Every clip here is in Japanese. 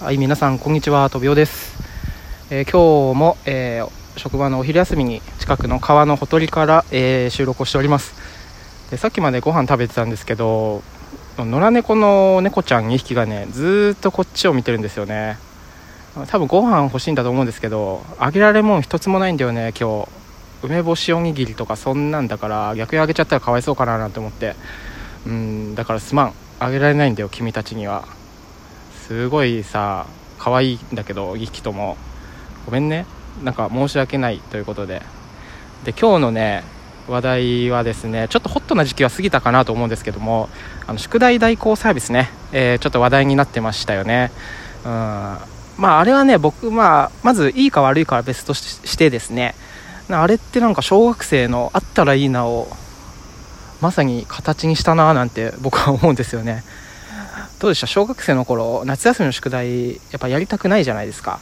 はい、皆さん、こんにちは。とびおです。えー今日も、えー職場のお昼休みに近くの川のほとりから、えー収録をしておりますで。さっきまでご飯食べてたんですけど、野良猫の猫ちゃん2匹がね、ずっとこっちを見てるんですよね。多分ご飯欲しいんだと思うんですけど、あげられもん一つもないんだよね、今日。梅干しおにぎりとかそんなんだから、逆にあげちゃったらかわいそうかななんて思って。うん、だからすまん。あげられないんだよ、君たちには。すごいさ可愛いんだけど2匹とも。ごめんね。なんか申し訳ないということで。で今日のね話題はですねちょっとホットな時期は過ぎたかなと思うんですけどもあの宿題代行サービスね、えーちょっと話題になってましたよね。うん。まああれはね僕まあまずいいか悪いかは別としてですね。あれってなんか小学生のあったらいいなをまさに形にしたななんて僕は思うんですよね。どうでした？小学生の頃夏休みの宿題やっぱやりたくないじゃないですか。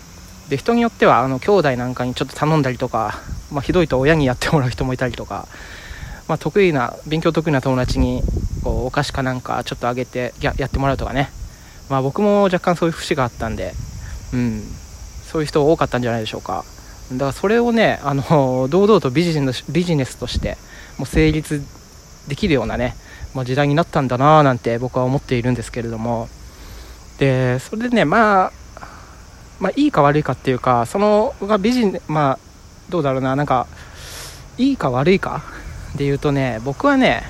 で人によってはあの兄弟なんかにちょっと頼んだりとか、まあ、ひどいと親にやってもらう人もいたりとか、まあ、得意な勉強得意な友達にこうお菓子かなんかちょっとあげてややってもらうとかね、まあ、僕も若干そういう節があったんで、うん、そういう人多かったんじゃないでしょうか。だからそれをねあの堂々とビジネスビジネスとしてもう成立できるようなねまあ、時代になったんだなぁなんて僕は思っているんですけれども。でそれでね、まあ、まあいいか悪いかっていうかそのがビジネまあどうだろうななんかいいか悪いかで言うとね僕はね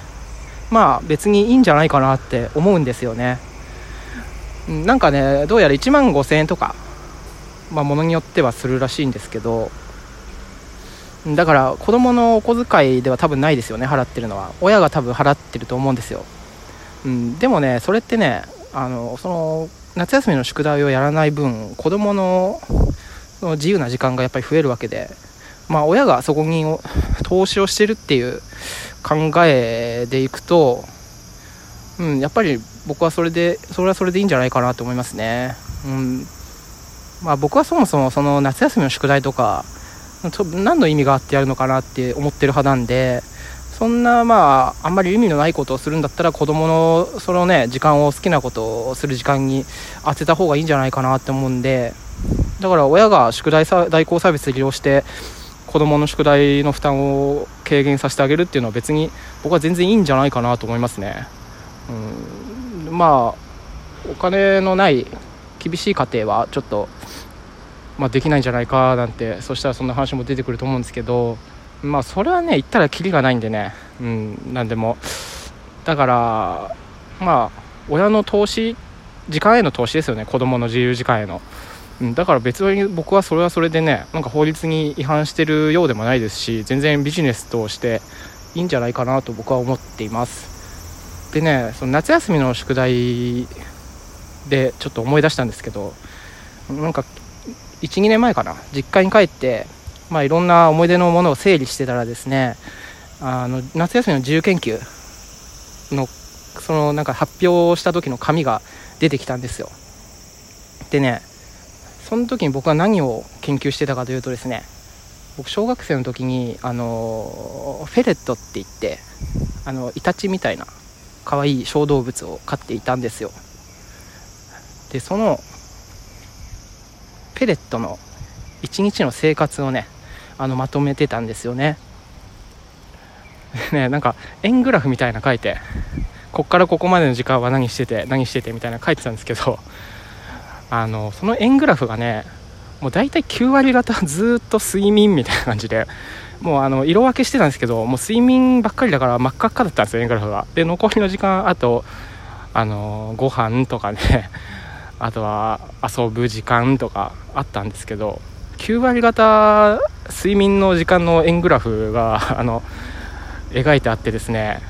まあ別にいいんじゃないかなって思うんですよね。うんなんかねどうやら1万5000円とかまあものによってはするらしいんですけどだから子供のお小遣いでは多分ないですよね払ってるのは。親が多分払ってると思うんですよ、うん、でもねそれってねあのその夏休みの宿題をやらない分子供のの自由な時間がやっぱり増えるわけでまあ親がそこに投資をしてるっていう考えでいくとうんやっぱり僕はそれでそれはそれでいいんじゃないかなと思いますね。うんまあ僕はそもそもその夏休みの宿題とか何の意味があってやるのかなって思ってる派なんでそんなまああんまり意味のないことをするんだったら子供のそのね時間を好きなことをする時間に当てた方がいいんじゃないかなって思うんでだから親が宿題代行サービス利用して子供の宿題の負担を軽減させてあげるっていうのは別に僕は全然いいんじゃないかなと思いますね。うんまあお金のない厳しい家庭はちょっとまあ、できないんじゃないかなんてそしたらそんな話も出てくると思うんですけどまあそれはね言ったらキリがないんでね。うんなんでも。だからまあ親の投資時間への投資ですよね。子供の自由時間への、うん、だから別に僕はそれはそれでねなんか法律に違反してるようでもないですし全然ビジネスとしていいんじゃないかなと僕は思っています。でねその夏休みの宿題でちょっと思い出したんですけどなんか12年前かな。実家に帰って、まあ、いろんな思い出のものを整理してたらですねあの夏休みの自由研究のそのなんか発表した時の紙が出てきたんですよ。でねその時に僕は何を研究してたかというとですね僕小学生の時にあのフェレットって言ってあのイタチみたいな可愛い小動物を飼っていたんですよ。でそのペレットの一日の生活をねあのまとめてたんですよね。ねなんか円グラフみたいな書いてこっからここまでの時間は何してて何しててみたいな書いてたんですけどあのその円グラフがねもう大体9割方ずっと睡眠みたいな感じでもうあの色分けしてたんですけどもう睡眠ばっかりだから真っ赤っかだったんですよ円グラフが。で残りの時間あとあのご飯とかねあとは遊ぶ時間とかあったんですけど9割方睡眠の時間の円グラフがあの描いてあってですね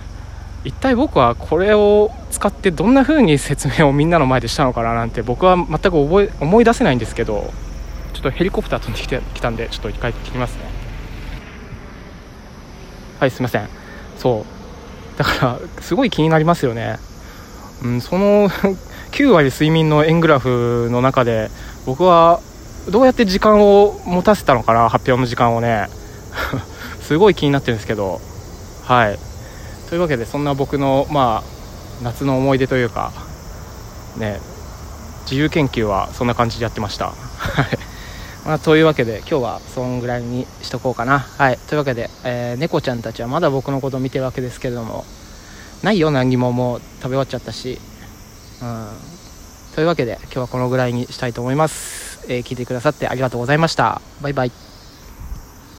一体僕はこれを使ってどんな風に説明をみんなの前でしたのかななんて僕は全く覚え思い出せないんですけどちょっとヘリコプター飛んできてきたんでちょっと一回聞きますね。はいすいません。そう。だからすごい気になりますよね。うんその9割睡眠の円グラフの中で僕はどうやって時間を持たせたのかな発表の時間をね。すごい気になってるんですけど。はい。というわけでそんな僕のまあ夏の思い出というかね自由研究はそんな感じでやってました。まあ、というわけで今日はそんぐらいにしとこうかな。はい。というわけで、えー、猫ちゃんたちはまだ僕のこと見てるわけですけれどもないよ。何ももう食べ終わっちゃったし。うん。というわけで今日はこのぐらいにしたいと思います、えー、聞いてくださってありがとうございました。バイバイ。